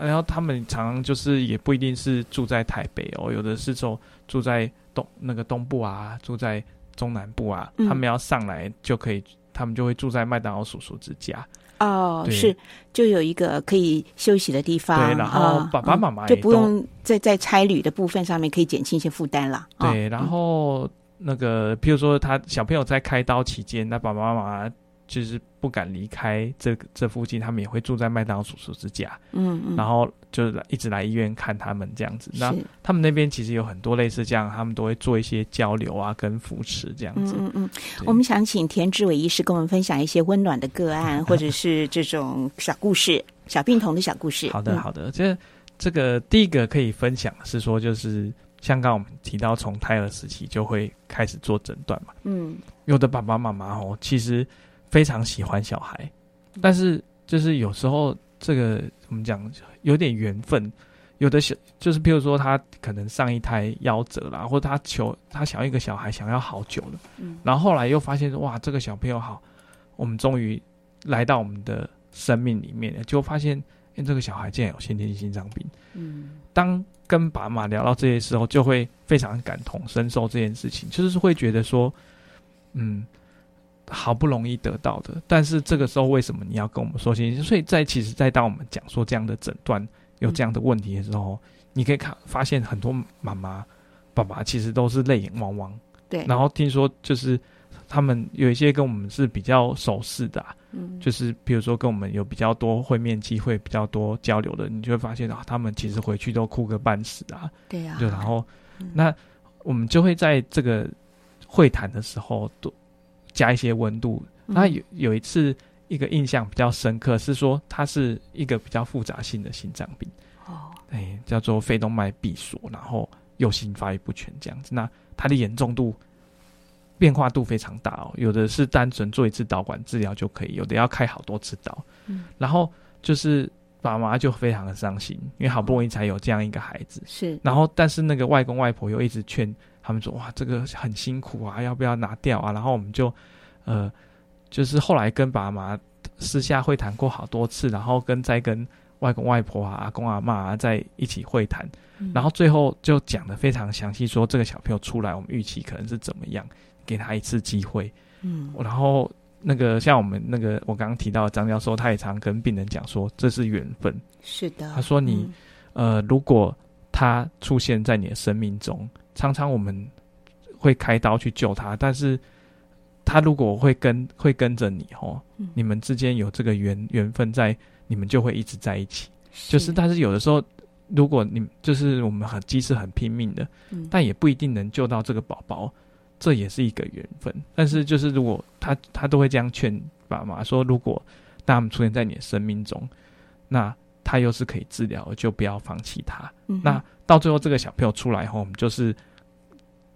Speaker 9: 然后他们常常就是也不一定是住在台北哦，有的是说住在东那个东部啊，住在中南部啊，
Speaker 1: 嗯
Speaker 9: 他们要上来就可以，他们就会住在麦当劳叔叔之家，
Speaker 1: 哦，是，就有一个可以休息的地方，
Speaker 9: 对然后
Speaker 1: 啊
Speaker 9: 爸爸
Speaker 1: 嗯
Speaker 9: 妈妈
Speaker 1: 就不用在在差旅的部分上面可以减轻一些负担了。啊
Speaker 9: 对，然后那个譬如说他小朋友在开刀期间，那爸爸妈妈就是不敢离开这个这附近，他们也会住在麦当劳叔叔之家，
Speaker 1: 嗯嗯，
Speaker 9: 然后就是来一直来医院看他们这样子。那他们那边其实有很多类似这样，他们都会做一些交流啊，跟扶持这样子。
Speaker 1: 嗯嗯嗯，我们想请田志伟医师跟我们分享一些温暖的个案，或者是这种小故事、小病童的小故事。
Speaker 9: 好的，
Speaker 1: 嗯
Speaker 9: 好的。这这个第一个可以分享的是说，就是像刚刚我们提到，从胎儿时期就会开始做诊断嘛。
Speaker 1: 嗯
Speaker 9: 有的爸爸妈妈哦，其实非常喜欢小孩，但是就是有时候这个我们讲有点缘分，有的小就是譬如说他可能上一胎夭折啦，或者他求他想要一个小孩想要好久了，
Speaker 1: 嗯。
Speaker 9: 然后后来又发现哇这个小朋友好，我们终于来到我们的生命里面了，就发现哎、这个小孩竟然有先天性心脏病。
Speaker 1: 嗯。
Speaker 9: 当跟爸妈聊到这些时候，就会非常感同身受这件事情，就是会觉得说，嗯，好不容易得到的，但是这个时候为什么你要跟我们说些？所以在其实，在当我们讲说这样的诊断有这样的问题的时候，你可以看发现很多妈妈、爸爸其实都是泪眼汪汪，
Speaker 1: 对，
Speaker 9: 然后听说就是他们有一些跟我们是比较熟识的、啊，
Speaker 1: 嗯
Speaker 9: 就是比如说跟我们有比较多会面机会、比较多交流的，你就会发现啊，他们其实回去都哭个半死啊。
Speaker 1: 对呀，
Speaker 9: 就然后
Speaker 1: 嗯，
Speaker 9: 那我们就会在这个会谈的时候多加一些温度。
Speaker 1: 嗯
Speaker 9: 那有有一次一个印象比较深刻是说，它是一个比较复杂性的心脏病，
Speaker 1: 哦
Speaker 9: 哎，叫做肺动脉闭锁，然后右心发育不全这样子。那它的严重度。变化度非常大哦，有的是单纯做一次导管治疗就可以，有的要开好多次刀。
Speaker 1: 嗯
Speaker 9: 然后就是爸妈就非常的伤心，因为好不容易才有这样一个孩子，
Speaker 1: 是，
Speaker 9: 然后但是那个外公外婆又一直劝他们说，哇，这个很辛苦啊，要不要拿掉啊？然后我们就呃，就是后来跟爸妈私下会谈过好多次，然后跟再跟外公外婆啊、阿公阿妈啊在一起会谈，
Speaker 1: 嗯
Speaker 9: 然后最后就讲的非常详细，说这个小朋友出来，我们预期可能是怎么样，给他一次机会。
Speaker 1: 嗯
Speaker 9: 然后那个像我们那个我刚刚提到的张教授，他也常跟病人讲说，这是缘分。
Speaker 1: 是的，
Speaker 9: 他说你呃，如果他出现在你的生命中，常常我们会开刀去救他，但是他如果会跟会跟着你哦，
Speaker 1: 嗯
Speaker 9: 你们之间有这个缘缘分在，你们就会一直在一起。就是，
Speaker 1: 是
Speaker 9: 但是有的时候，如果你就是我们很即使很拼命的，
Speaker 1: 嗯
Speaker 9: 但也不一定能救到这个宝宝，这也是一个缘分。但是就是如果他他都会这样劝爸妈说，如果当他们出现在你的生命中，那他又是可以治疗，就不要放弃他。
Speaker 1: 嗯
Speaker 9: 那到最后这个小朋友出来后，我们就是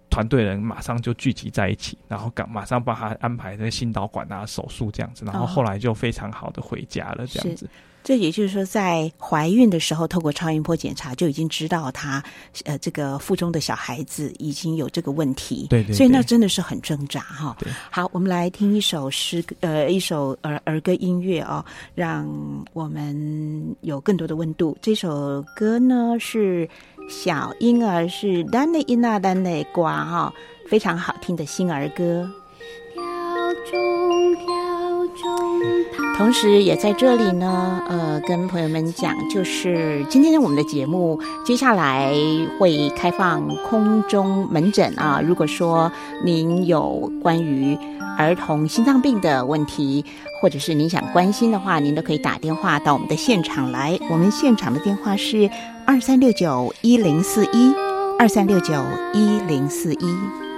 Speaker 9: 团团队人马上就聚集在一起，然后赶马上帮他安排那个心导管啊手术这样子，然后
Speaker 1: 哦
Speaker 9: 后来就非常好的回家了这样子。
Speaker 1: 这也就是说，在怀孕的时候，透过超音波检查就已经知道她呃这个腹中的小孩子已经有这个问题，
Speaker 9: 对对
Speaker 1: 所以那真的是很挣扎哈。
Speaker 9: 对
Speaker 1: 好，我们来听一首诗歌，呃，一首儿儿歌音乐哦，让我们有更多的温度。这首歌呢是小婴儿是丹内伊娜丹内瓜哈，非常好听的新儿歌。
Speaker 7: 跳中
Speaker 1: 同时，也在这里呢，呃，跟朋友们讲，就是今天我们的节目接下来会开放空中门诊啊。如果说您有关于儿童心脏病的问题，或者是您想关心的话，您都可以打电话到我们的现场来。我们现场的电话是二三六九一零四一二三六九一零四一。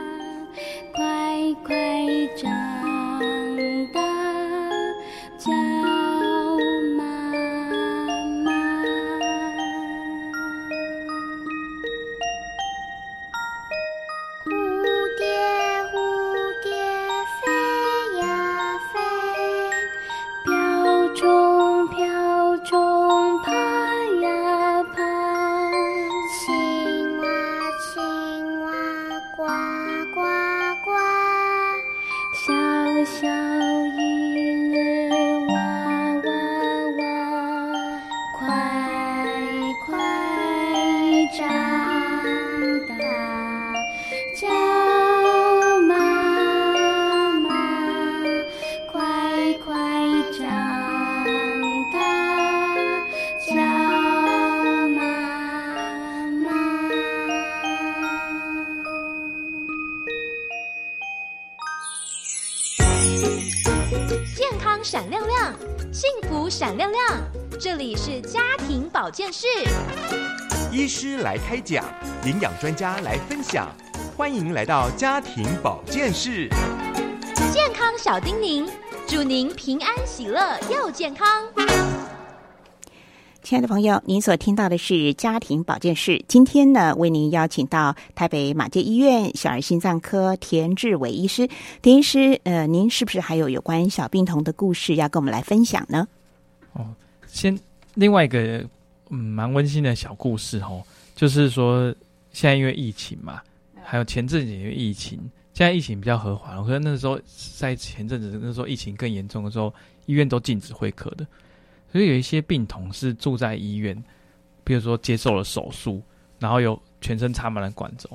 Speaker 2: 保健室，
Speaker 3: 医师来开讲，营养专家来分享，欢迎来到家庭保健室。
Speaker 2: 健康小叮咛，祝您平安喜乐又健康。
Speaker 1: 亲爱的朋友，您所听到的是家庭保健室。今天呢，为您邀请到台北马街医院小儿心脏科田志伟医师。田医师，呃，您是不是还有有关小病童的故事要跟我们来分享呢？
Speaker 9: 哦先另外一个嗯蛮温馨的小故事哦，就是说现在因为疫情嘛，还有前阵子因为疫情，现在疫情比较和缓了，可是那时候在前阵子那时候疫情更严重的时候，医院都禁止会客的，所以有一些病童是住在医院，比如说接受了手术，然后有全身插满了管轴，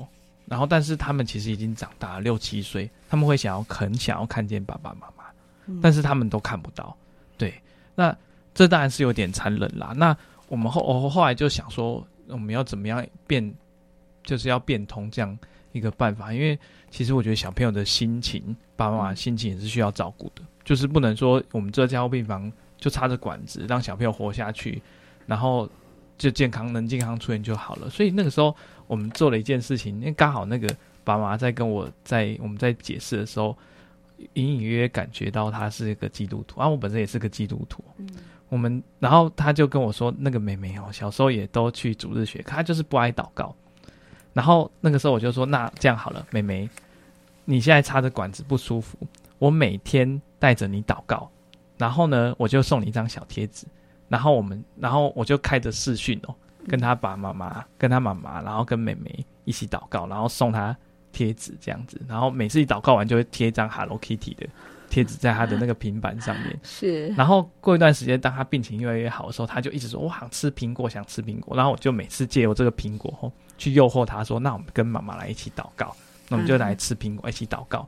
Speaker 9: 然后但是他们其实已经长大了六七岁，他们会想要很想要看见爸爸妈妈，但是他们都看不到，对，那。这当然是有点残忍啦。那我们后我后来就想说，我们要怎么样变，就是要变通这样一个办法。因为其实我觉得小朋友的心情，爸爸妈妈心情也是需要照顾的，就是不能说我们这家护病房就插着管子让小朋友活下去，然后就健康能健康出院就好了。所以那个时候我们做了一件事情，因为刚好那个爸妈在跟我在我们在解释的时候，隐隐约约感觉到他是一个基督徒，啊，我本身也是个基督徒。我们，然后他就跟我说，那个妹妹哦，小时候也都去主日学，她就是不爱祷告。然后那个时候我就说，那这样好了，妹妹，你现在插着管子不舒服，我每天带着你祷告，然后呢，我就送你一张小贴纸，然后我们，然后我就开着视讯哦，跟他爸妈妈，跟他妈妈，然后跟妹妹一起祷告，然后送他贴纸这样子，然后每次一祷告完就会贴一张 Hello Kitty 的贴纸在他的那个平板上面。
Speaker 1: 是
Speaker 9: 然后过一段时间，当他病情越来越好的时候，他就一直说：“我想吃苹果，想吃苹果。”然后我就每次借由这个苹果后去诱惑他说：“那我们跟妈妈来一起祷告，那我们就来吃苹果，一起祷告。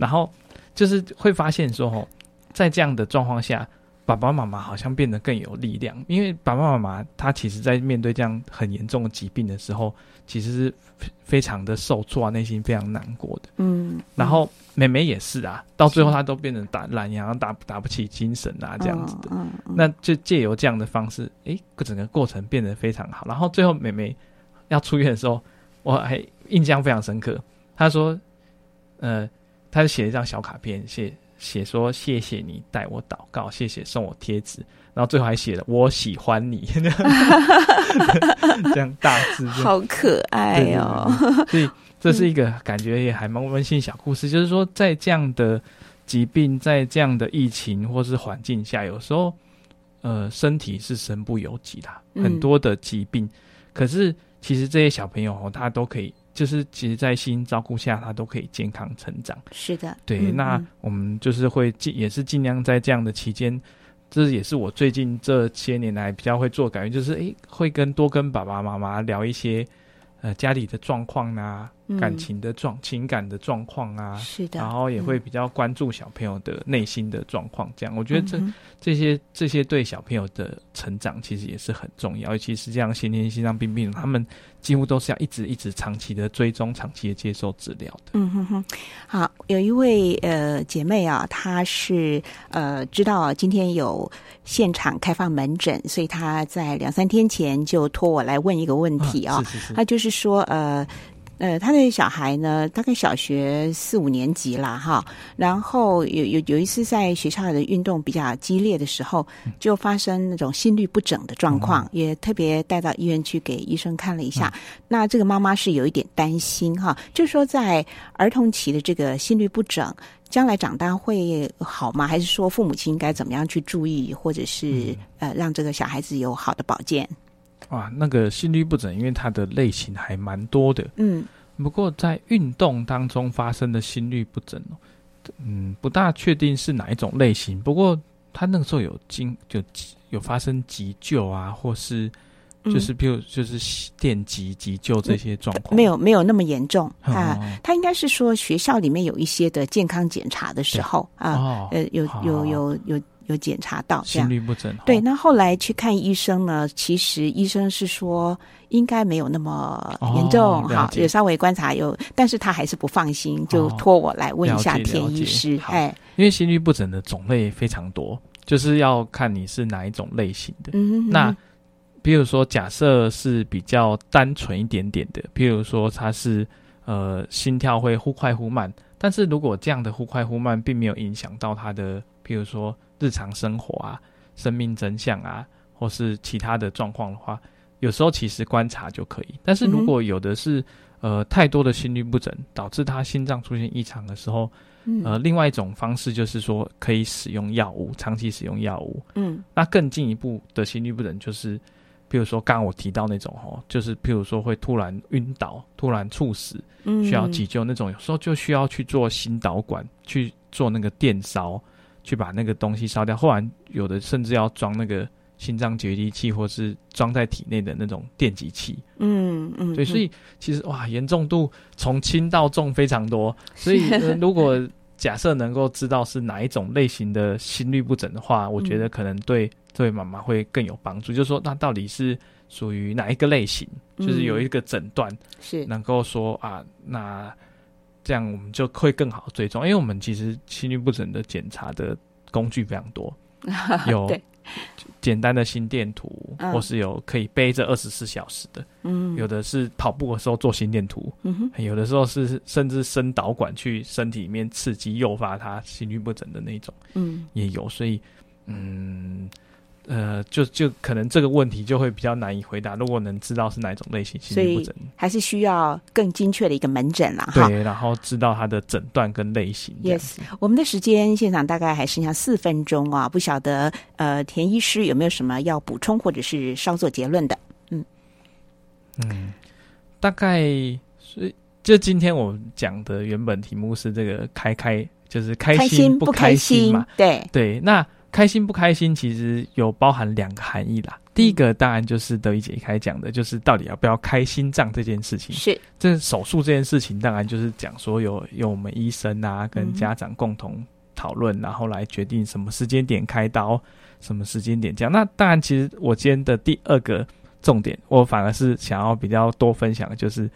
Speaker 9: 然后就是会发现说：“哦，在这样的状况下，爸爸妈妈好像变得更有力量，因为爸爸妈妈他其实在面对这样很严重的疾病的时候，其实是非非常的受挫啊，内心非常难过的。
Speaker 1: 嗯，
Speaker 9: 然后妹妹也是啊，到最后她都变成打懒洋，打打不起精神啊，这样子的。
Speaker 1: 嗯，嗯
Speaker 9: 那就借由这样的方式，诶，整个过程变得非常好。然后最后妹妹要出院的时候，我还印象非常深刻。她说，呃，她就写了一张小卡片，写写说谢谢你带我祷告，谢谢送我贴纸，然后最后还写了我喜欢你，这样大字，
Speaker 1: 好可爱哦。
Speaker 9: 所以这是一个感觉也还蛮温馨小故事，就是说在这样的疾病，在这样的疫情或是环境下，有时候呃身体是身不由己的，很多的疾病，可是其实这些小朋友哦，他都可以。就是其实，在心照顾下，他都可以健康成长。
Speaker 1: 是的，
Speaker 9: 对。那我们就是会尽，也是尽量在这样的期间，这也是我最近这些年来比较会做感觉，就是诶，会跟多跟爸爸妈妈聊一些。呃，家里的状况啊，感情的状、情感的状况啊，
Speaker 1: 是的，
Speaker 9: 然后也会比较关注小朋友的内心的状况。这样，我觉得这这些这些对小朋友的成长其实也是很重要。尤其是这样先天心脏病病人，他们几乎都是要一直一直长期的追踪、长期的接受治疗的。
Speaker 1: 嗯哼哼，好，有一位呃姐妹啊，她是呃知道今天有现场开放门诊，所以她在两三天前就托我来问一个问题啊，她就是。说呃呃，他的小孩呢，大概小学四五年级啦，哈。然后有有有一次在学校的运动比较激烈的时候，就发生那种心律不整的状况，也特别带到医院去给医生看了一下。那这个妈妈是有一点担心哈，就是说在儿童期的这个心律不整，将来长大会好吗？还是说父母亲应该怎么样去注意，或者是呃让这个小孩子有好的保健？
Speaker 9: 哇，那个心律不整，因为它的类型还蛮多的。
Speaker 1: 嗯，
Speaker 9: 不过在运动当中发生的心律不整，嗯，不大确定是哪一种类型。不过他那个时候有经就有发生急救啊，或是就是比如就是电击急救这些状况，
Speaker 1: 没有没有那么严重啊。他应该是说学校里面有一些的健康检查的时候啊，呃，有有有有。有检查到
Speaker 9: 心律不整，
Speaker 1: 对。那后来去看医生呢，其实医生是说应该没有那么严重，哈，有稍微观察有，但是他还是不放心，就托我来问一下田医师。哎，
Speaker 9: 因为心律不整的种类非常多，就是要看你是哪一种类型的。嗯，那比如说假设是比较单纯一点点的，比如说他是呃心跳会忽快忽慢，但是如果这样的忽快忽慢并没有影响到他的，比如说。日常生活啊，生命真相啊，或是其他的状况的话，有时候其实观察就可以。但是如果有的是呃太多的心律不整，导致他心脏出现异常的时候，呃，另外一种方式就是说可以使用药物，长期使用药物。
Speaker 1: 嗯，
Speaker 9: 那更进一步的心律不整就是，比如说刚刚我提到那种哦，就是譬如说会突然晕倒、突然猝死，需要急救那种，有时候就需要去做心导管去做那个电烧。去把那个东西烧掉，后来有的甚至要装那个心脏决定器，或是装在体内的那种电极器。
Speaker 1: 嗯嗯，
Speaker 9: 对，所以其实哇，严重度从轻到重非常多。所以 如果假设能够知道是哪一种类型的心律不整的话，我觉得可能对这位妈妈会更有帮助。就是说，那到底是属于哪一个类型？就是有一个诊断
Speaker 1: 是
Speaker 9: 能够说啊，那。这样我们就会更好追踪，因为我们其实心律不整的检查的工具非常多，有简单的心电图，或是有可以背着二十四小时的，
Speaker 1: 嗯，
Speaker 9: 有的是跑步的时候做心电图，
Speaker 1: 嗯
Speaker 9: 有的时候是甚至伸导管去身体里面刺激诱发他心律不整的那种，
Speaker 1: 嗯，
Speaker 9: 也有，所以嗯。呃，就就可能这个问题就会比较难以回答。如果能知道是哪一种类型心律不整，
Speaker 1: 还是需要更精确的一个门诊了
Speaker 9: 哈。对，然后知道它的诊断跟类型。
Speaker 1: Yes，我们的时间现场大概还剩下四分钟啊，不晓得呃，田医师有没有什么要补充或者是稍作结论的？
Speaker 9: 嗯嗯，大概是就今天我们讲的原本题目是这个开开，就是开心不开心嘛？
Speaker 1: 对
Speaker 9: 对，那。开心不开心，其实有包含两个含义啦。第一个当然就是德一姐一开讲的，就是到底要不要开心脏这件事情。
Speaker 1: 是，
Speaker 9: 这手术这件事情，当然就是讲说有有我们医生啊跟家长共同讨论，然后来决定什么时间点开刀，什么时间点这样。那当然，其实我今天的第二个重点，我反而是想要比较多分享的，就是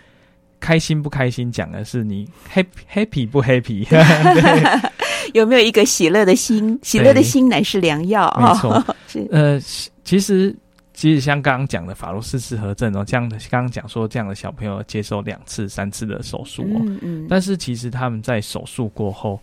Speaker 9: 开心不开心，讲的是你 happy happy 不 happy。
Speaker 1: 有没有一个喜乐的心？喜乐的心乃是良药
Speaker 9: 没错，是。呃，其实其实像刚刚讲的法洛斯氏合症哦，这样的刚刚讲说这样的小朋友接受两次、三次的手术哦，
Speaker 1: 嗯嗯，
Speaker 9: 但是其实他们在手术过后，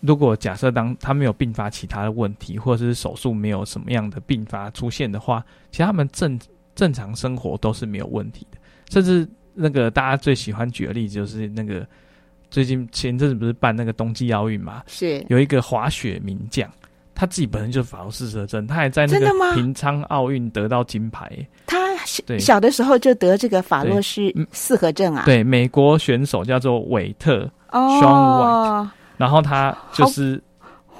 Speaker 9: 如果假设当他没有并发其他的问题，或者是手术没有什么样的并发出现的话，其实他们正正常生活都是没有问题的。甚至那个大家最喜欢举的例子就是那个最近前阵子不是办那个冬季奥运嘛，
Speaker 1: 是。
Speaker 9: 有一个滑雪名将，他自己本身就是法国四射症，他还在那个平昌奥运得到金牌。
Speaker 1: 他小小的时候就得这个法洛氏
Speaker 9: 嗯
Speaker 1: 四合症啊，
Speaker 9: 对，美国选手叫做韦特，
Speaker 1: 哦，
Speaker 9: 然后他就是
Speaker 1: 哇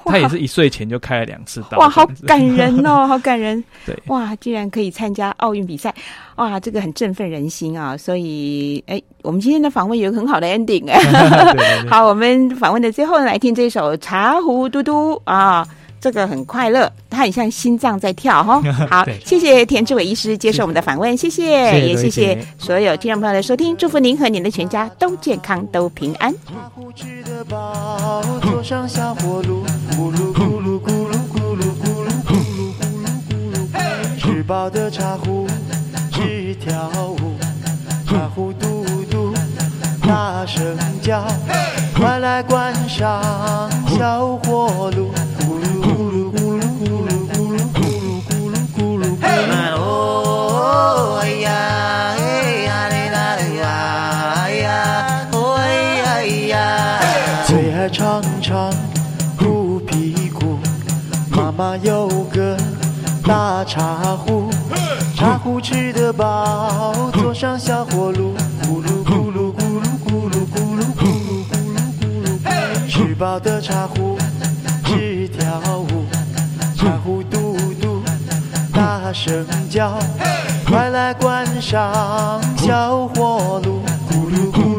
Speaker 9: 他也是一岁前就开了两次刀，
Speaker 1: 哇，好 感人哦，好感人。
Speaker 9: 对
Speaker 1: 哇，居然可以参加奥运比赛，哇，这个很振奋人心啊！所以，哎，我们今天的访问有一个很好的 ending 好，我们访问的最后来听这首《茶壶嘟嘟》啊，这个很快乐，它很像心脏在跳哈。好
Speaker 9: 对，
Speaker 1: 谢谢田志伟医师接受我们的访问，谢谢，
Speaker 9: 谢
Speaker 1: 也谢谢所有听众朋友的收听，祝福您和您的全家都健康，都平安。
Speaker 10: 茶壶吃得饱，上小火炉，咕噜咕噜咕噜咕噜咕噜咕噜咕噜咕噜。吃饱的茶壶只跳舞，茶壶嘟嘟大声叫，快来观赏小火炉，咕噜咕噜咕噜咕噜咕噜咕噜咕噜咕噜咕噜。哦哎呀长虎皮鼓，妈妈有个大茶壶，茶壶吃得饱，坐上小火炉，咕噜咕噜咕噜咕噜咕噜咕噜咕噜咕噜，吃饱的茶壶只跳舞，茶壶嘟嘟大声叫，快来观赏小火炉，咕噜咕噜。